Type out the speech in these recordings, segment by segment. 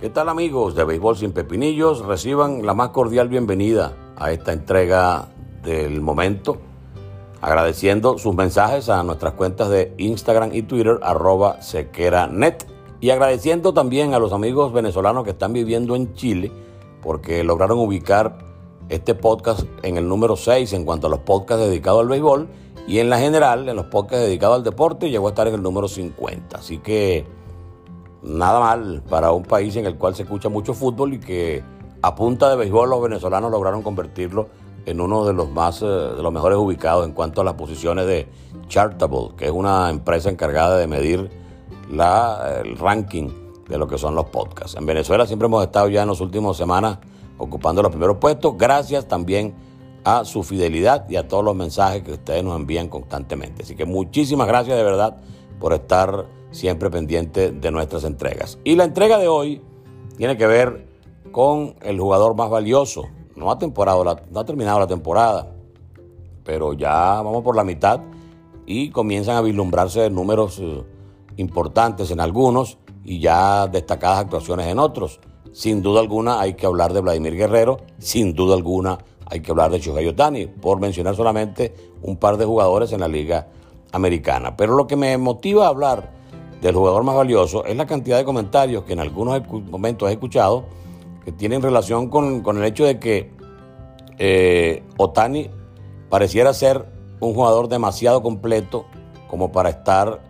¿Qué tal amigos de Béisbol sin Pepinillos? Reciban la más cordial bienvenida a esta entrega del momento, agradeciendo sus mensajes a nuestras cuentas de Instagram y Twitter, arroba sequeranet, y agradeciendo también a los amigos venezolanos que están viviendo en Chile, porque lograron ubicar este podcast en el número 6 en cuanto a los podcasts dedicados al béisbol, y en la general, en los podcasts dedicados al deporte, llegó a estar en el número 50. Así que nada mal para un país en el cual se escucha mucho fútbol y que a punta de béisbol los venezolanos lograron convertirlo en uno de los más eh, de los mejores ubicados en cuanto a las posiciones de Chartable, que es una empresa encargada de medir la, el ranking de lo que son los podcasts. En Venezuela siempre hemos estado ya en las últimas semanas ocupando los primeros puestos, gracias también a su fidelidad y a todos los mensajes que ustedes nos envían constantemente. Así que muchísimas gracias de verdad por estar siempre pendiente de nuestras entregas. Y la entrega de hoy tiene que ver con el jugador más valioso. No ha, temporada, no ha terminado la temporada, pero ya vamos por la mitad y comienzan a vislumbrarse números eh, importantes en algunos y ya destacadas actuaciones en otros. Sin duda alguna hay que hablar de Vladimir Guerrero, sin duda alguna hay que hablar de Shohei Otani, por mencionar solamente un par de jugadores en la liga americana. Pero lo que me motiva a hablar del jugador más valioso es la cantidad de comentarios que en algunos momentos he escuchado que tienen relación con, el hecho de que eh, Otani pareciera ser un jugador demasiado completo como para estar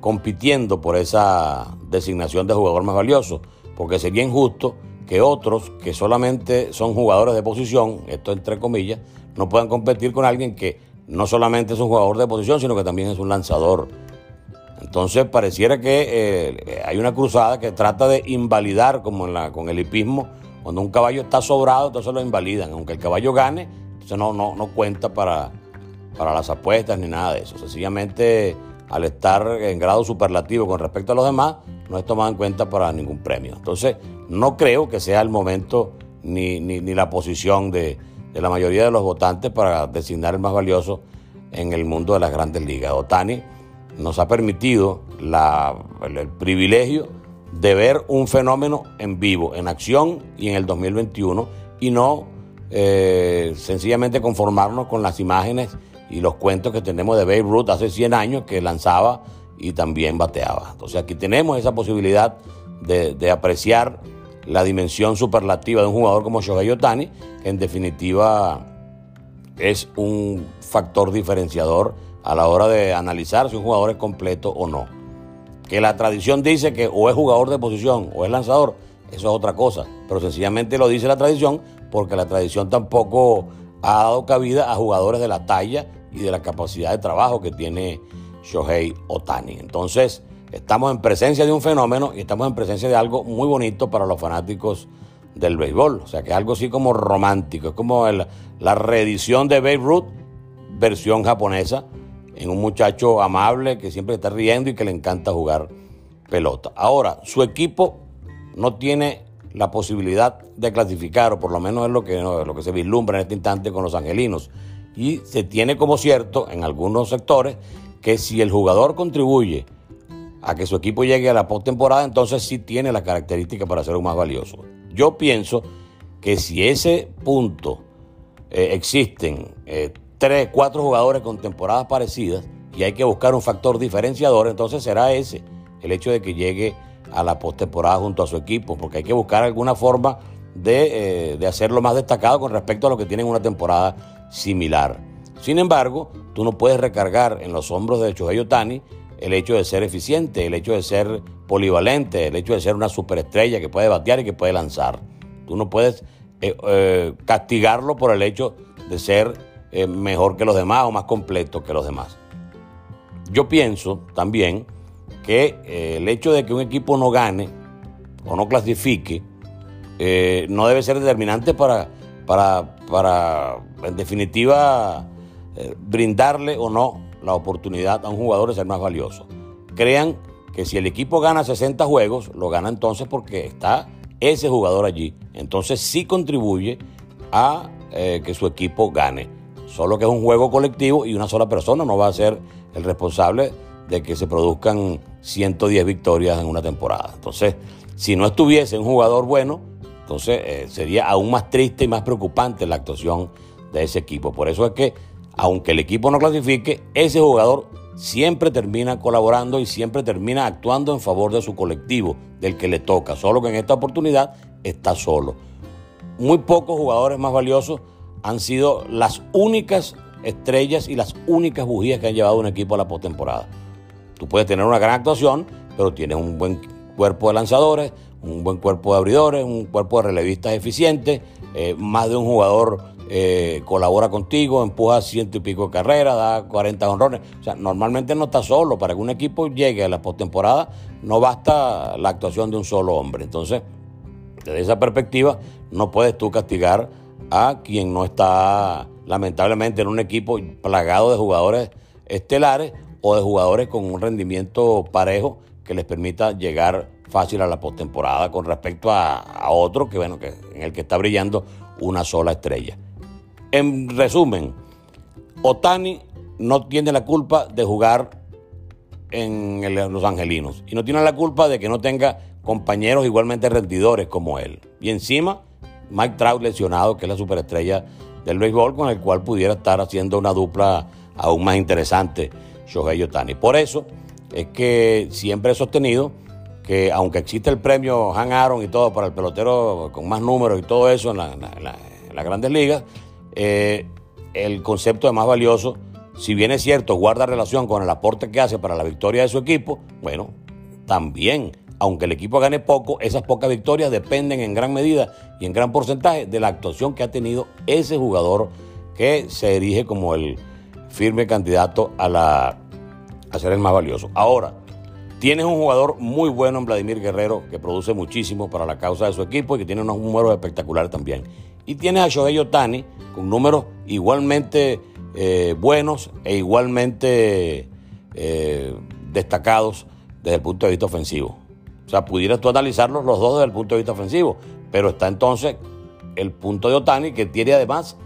compitiendo por esa designación de jugador más valioso, porque sería injusto que otros que solamente son jugadores de posición, esto entre comillas, no puedan competir con alguien que no solamente es un jugador de posición, sino que también es un lanzador entonces pareciera que eh, hay una cruzada que trata de invalidar, como en la, con el hipismo, cuando un caballo está sobrado, entonces lo invalidan. Aunque el caballo gane, entonces no, no, no cuenta para, para las apuestas ni nada de eso. Sencillamente, al estar en grado superlativo con respecto a los demás, no es tomado en cuenta para ningún premio. Entonces, no creo que sea el momento ni, ni, ni la posición de, de, la mayoría de los votantes para designar el más valioso en el mundo de las grandes ligas. Otani nos ha permitido el, privilegio de ver un fenómeno en vivo, en acción y en el 2021 y no eh, sencillamente conformarnos con las imágenes y los cuentos que tenemos de Babe Ruth hace 100 años que lanzaba y también bateaba. Entonces aquí tenemos esa posibilidad de, de apreciar la dimensión superlativa de un jugador como Shohei Otani, que en definitiva es un factor diferenciador a la hora de analizar si un jugador es completo o no. Que la tradición dice que o es jugador de posición o es lanzador, eso es otra cosa. Pero sencillamente lo dice la tradición porque la tradición tampoco ha dado cabida a jugadores de la talla y de la capacidad de trabajo que tiene Shohei Otani. Entonces, estamos en presencia de un fenómeno y estamos en presencia de algo muy bonito para los fanáticos del béisbol. O sea, que es algo así como romántico. Es como la reedición de Babe Ruth, versión japonesa, en un muchacho amable que siempre está riendo y que le encanta jugar pelota. Ahora, su equipo no tiene la posibilidad de clasificar, o por lo menos es lo que, lo que se vislumbra en este instante con los angelinos. Y se tiene como cierto en algunos sectores que si el jugador contribuye a que su equipo llegue a la postemporada, entonces sí tiene las características para ser un más valioso. Yo pienso que si ese punto eh, existen eh, tres, cuatro jugadores con temporadas parecidas y hay que buscar un factor diferenciador, entonces será ese, el hecho de que llegue a la postemporada junto a su equipo, porque hay que buscar alguna forma de, eh, de hacerlo más destacado con respecto a los que tienen una temporada similar. Sin embargo, tú no puedes recargar en los hombros de Shohei Otani el hecho de ser eficiente, el hecho de ser polivalente, el hecho de ser una superestrella que puede batear y que puede lanzar. Tú no puedes eh, eh, castigarlo por el hecho de ser eh, mejor que los demás o más completo que los demás. Yo pienso también que eh, el hecho de que un equipo no gane o no clasifique eh, no debe ser determinante para, para, para en definitiva, brindarle o no la oportunidad a un jugador de ser más valioso. Crean que si el equipo gana 60 juegos, lo gana entonces porque está ese jugador allí. Entonces sí contribuye a que su equipo gane. Solo que es un juego colectivo y una sola persona no va a ser el responsable de que se produzcan 110 victorias en una temporada. Entonces, si no estuviese un jugador bueno, entonces eh, sería aún más triste y más preocupante la actuación de ese equipo. Por eso es que, aunque el equipo no clasifique, ese jugador siempre termina colaborando y siempre termina actuando en favor de su colectivo, del que le toca, solo que en esta oportunidad está solo. Muy pocos jugadores más valiosos han sido las únicas estrellas y las únicas bujías que han llevado un equipo a la postemporada. Tú puedes tener una gran actuación, pero tienes un buen cuerpo de lanzadores, un buen cuerpo de abridores, un cuerpo de relevistas eficiente, eh, más de un jugador eh, colabora contigo, empuja ciento y pico de carreras, da 40 honrones. O sea, normalmente no está solo. Para que un equipo llegue a la postemporada no basta la actuación de un solo hombre. Entonces, desde esa perspectiva, no puedes tú castigar a quien no está, lamentablemente, en un equipo plagado de jugadores estelares o de jugadores con un rendimiento parejo que les permita llegar fácil a la postemporada con respecto a, otro que, bueno, que, en el que está brillando una sola estrella. En resumen, Otani no tiene la culpa de jugar en Los Angelinos y no tiene la culpa de que no tenga compañeros igualmente rendidores como él. Y encima, Mike Trout lesionado, que es la superestrella del béisbol, con el cual pudiera estar haciendo una dupla aún más interesante, Shohei Otani. Por eso es que siempre he sostenido que aunque existe el premio Han Aaron y todo para el pelotero con más números y todo eso en, las grandes ligas, eh, el concepto de más valioso, si bien es cierto, guarda relación con el aporte que hace para la victoria de su equipo, bueno, también, aunque el equipo gane poco, esas pocas victorias dependen en gran medida y en gran porcentaje de la actuación que ha tenido ese jugador que se erige como el firme candidato a, la, a ser el más valioso. Ahora, Tienes un jugador muy bueno en Vladimir Guerrero que produce muchísimo para la causa de su equipo y que tiene unos números espectaculares también. Y tienes a Shohei Otani con números igualmente eh, buenos e igualmente eh, destacados desde el punto de vista ofensivo. O sea, pudieras tú analizarlos los dos desde el punto de vista ofensivo, pero está entonces el punto de Otani que tiene además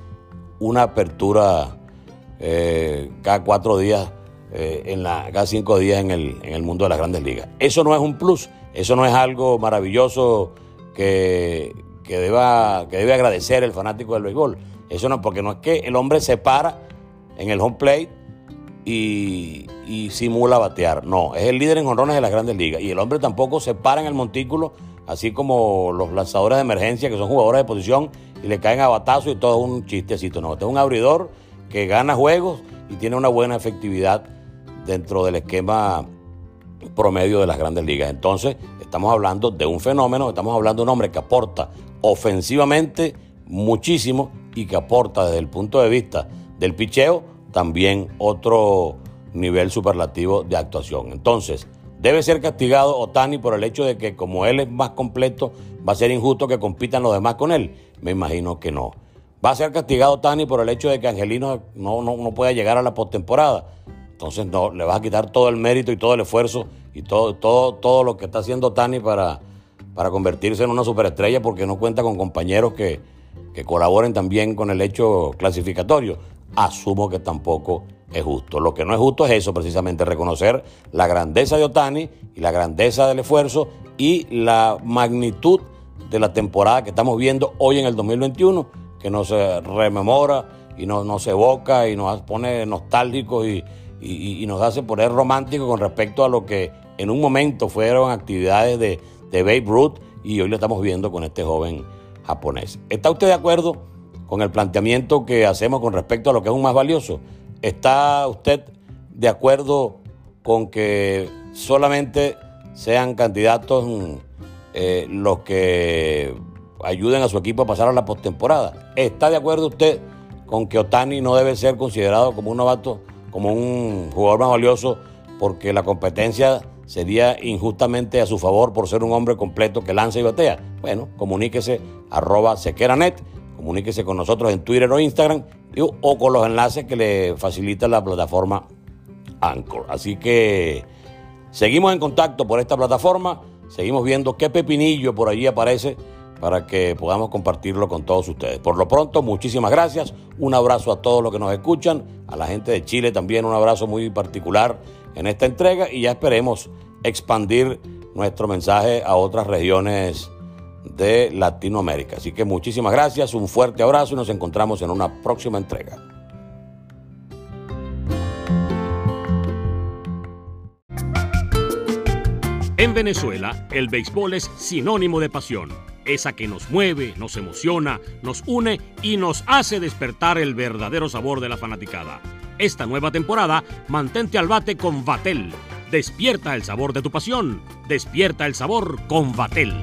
una apertura eh, cada cuatro días eh, en la, cada cinco días en el, en el mundo de las grandes ligas. Eso no es un plus, eso no es algo maravilloso que, que, deba, que debe agradecer el fanático del béisbol. Eso no, porque no es que el hombre se para en el home plate y, y, simula batear. No, es el líder en honrones de las grandes ligas. Y el hombre tampoco se para en el montículo, así como los lanzadores de emergencia, que son jugadores de posición, y le caen a batazo y todo es un chistecito. No, este es un abridor que gana juegos y tiene una buena efectividad dentro del esquema promedio de las grandes ligas. Entonces, estamos hablando de un fenómeno, estamos hablando de un hombre que aporta ofensivamente muchísimo y que aporta desde el punto de vista del picheo también otro nivel superlativo de actuación. Entonces, debe ser castigado Otani por el hecho de que como él es más completo, va a ser injusto que compitan los demás con él. Me imagino que no. Va a ser castigado Otani por el hecho de que Angelino no, no, no pueda llegar a la postemporada. Entonces no, le vas a quitar todo el mérito y todo el esfuerzo y todo, todo, todo lo que está haciendo Tani para, para convertirse en una superestrella porque no cuenta con compañeros que, que colaboren también con el hecho clasificatorio. Asumo que tampoco es justo. Lo que no es justo es eso, precisamente, reconocer la grandeza de Otani y la grandeza del esfuerzo y la magnitud de la temporada que estamos viendo hoy en el 2021, que nos rememora y nos, evoca y nos pone nostálgicos y, nos hace poner romántico con respecto a lo que en un momento fueron actividades de, de Babe Ruth y hoy lo estamos viendo con este joven japonés. ¿Está usted de acuerdo con el planteamiento que hacemos con respecto a lo que es un más valioso? ¿Está usted de acuerdo con que solamente sean candidatos eh, los que ayuden a su equipo a pasar a la postemporada? ¿Está de acuerdo usted con que Otani no debe ser considerado como un novato como un jugador más valioso porque la competencia sería injustamente a su favor por ser un hombre completo que lanza y batea. Bueno, comuníquese arroba sequeranet, comuníquese con nosotros en Twitter o Instagram o con los enlaces que le facilita la plataforma Anchor. Así que seguimos en contacto por esta plataforma, seguimos viendo qué pepinillo por allí aparece para que podamos compartirlo con todos ustedes. Por lo pronto, muchísimas gracias, un abrazo a todos los que nos escuchan, a la gente de Chile también un abrazo muy particular en esta entrega y ya esperemos expandir nuestro mensaje a otras regiones de Latinoamérica. Así que muchísimas gracias, un fuerte abrazo y nos encontramos en una próxima entrega. En Venezuela, el béisbol es sinónimo de pasión, esa que nos mueve, nos emociona, nos une y nos hace despertar el verdadero sabor de la fanaticada. Esta nueva temporada, mantente al bate con Vatel. Despierta el sabor de tu pasión, despierta el sabor con Vatel.